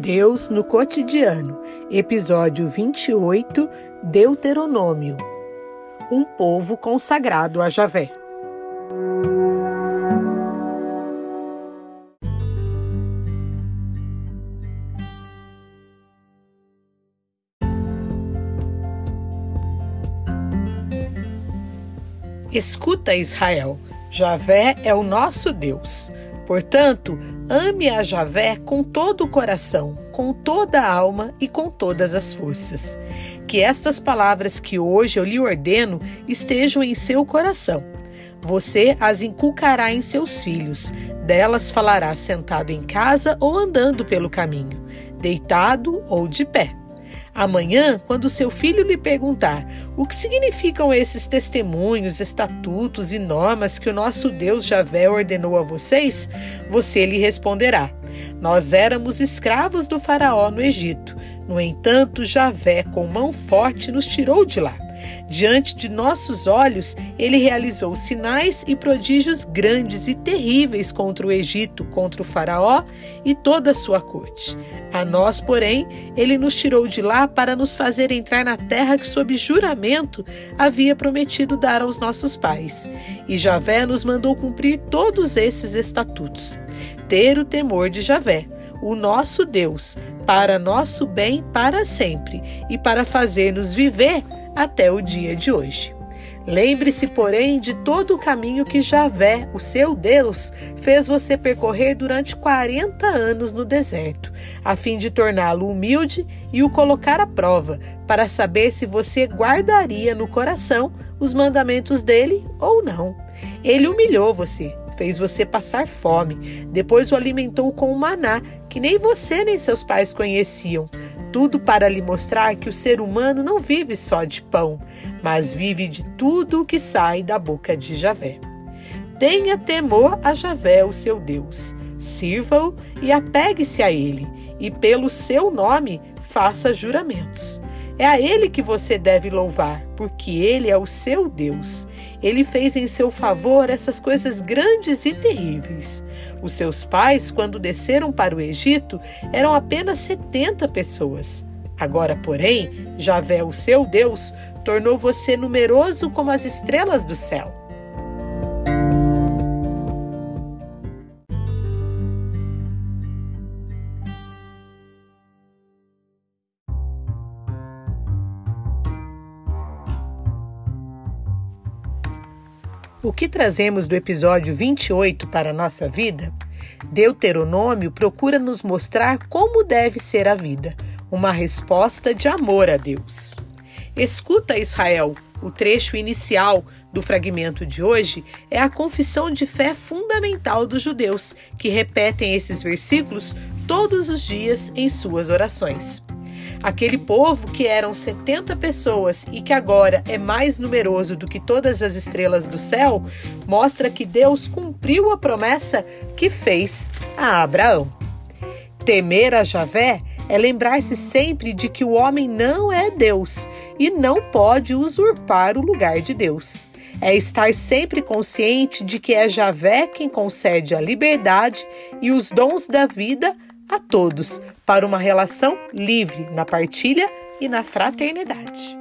Deus no cotidiano, episódio 28, Deuteronômio. Um povo consagrado a Javé. Escuta, Israel, Javé é o nosso Deus. Portanto, ame a Javé com todo o coração, com toda a alma e com todas as forças. Que estas palavras que hoje eu lhe ordeno estejam em seu coração. Você as inculcará em seus filhos, delas falará sentado em casa ou andando pelo caminho, deitado ou de pé Amanhã, quando seu filho lhe perguntar o que significam esses testemunhos, estatutos e normas que o nosso Deus Javé ordenou a vocês, você lhe responderá: Nós éramos escravos do Faraó no Egito. No entanto, Javé, com mão forte, nos tirou de lá. Diante de nossos olhos, ele realizou sinais e prodígios grandes e terríveis contra o Egito, contra o Faraó e toda a sua corte. A nós, porém, ele nos tirou de lá para nos fazer entrar na terra que, sob juramento, havia prometido dar aos nossos pais. E Javé nos mandou cumprir todos esses estatutos. Ter o temor de Javé, o nosso Deus, para nosso bem para sempre e para fazer-nos viver até o dia de hoje. Lembre-se, porém, de todo o caminho que Javé, o seu Deus, fez você percorrer durante 40 anos no deserto, a fim de torná-lo humilde e o colocar à prova, para saber se você guardaria no coração os mandamentos dele ou não. Ele humilhou você, fez você passar fome, depois o alimentou com o maná, que nem você nem seus pais conheciam tudo para lhe mostrar que o ser humano não vive só de pão, mas vive de tudo o que sai da boca de Javé. Tenha temor a Javé, o seu Deus. Sirva-o e apegue-se a ele, e pelo seu nome faça juramentos. É a Ele que você deve louvar, porque Ele é o seu Deus. Ele fez em seu favor essas coisas grandes e terríveis. Os seus pais, quando desceram para o Egito, eram apenas 70 pessoas. Agora, porém, Javé, o seu Deus, tornou você numeroso como as estrelas do céu. O que trazemos do episódio 28 para a nossa vida? Deuteronômio procura nos mostrar como deve ser a vida, uma resposta de amor a Deus. Escuta, Israel, o trecho inicial do fragmento de hoje é a confissão de fé fundamental dos judeus, que repetem esses versículos todos os dias em suas orações. Aquele povo que eram 70 pessoas e que agora é mais numeroso do que todas as estrelas do céu, mostra que Deus cumpriu a promessa que fez a Abraão. Temer a Javé é lembrar-se sempre de que o homem não é Deus e não pode usurpar o lugar de Deus. É estar sempre consciente de que é Javé quem concede a liberdade e os dons da vida a todos para uma relação livre na partilha e na fraternidade.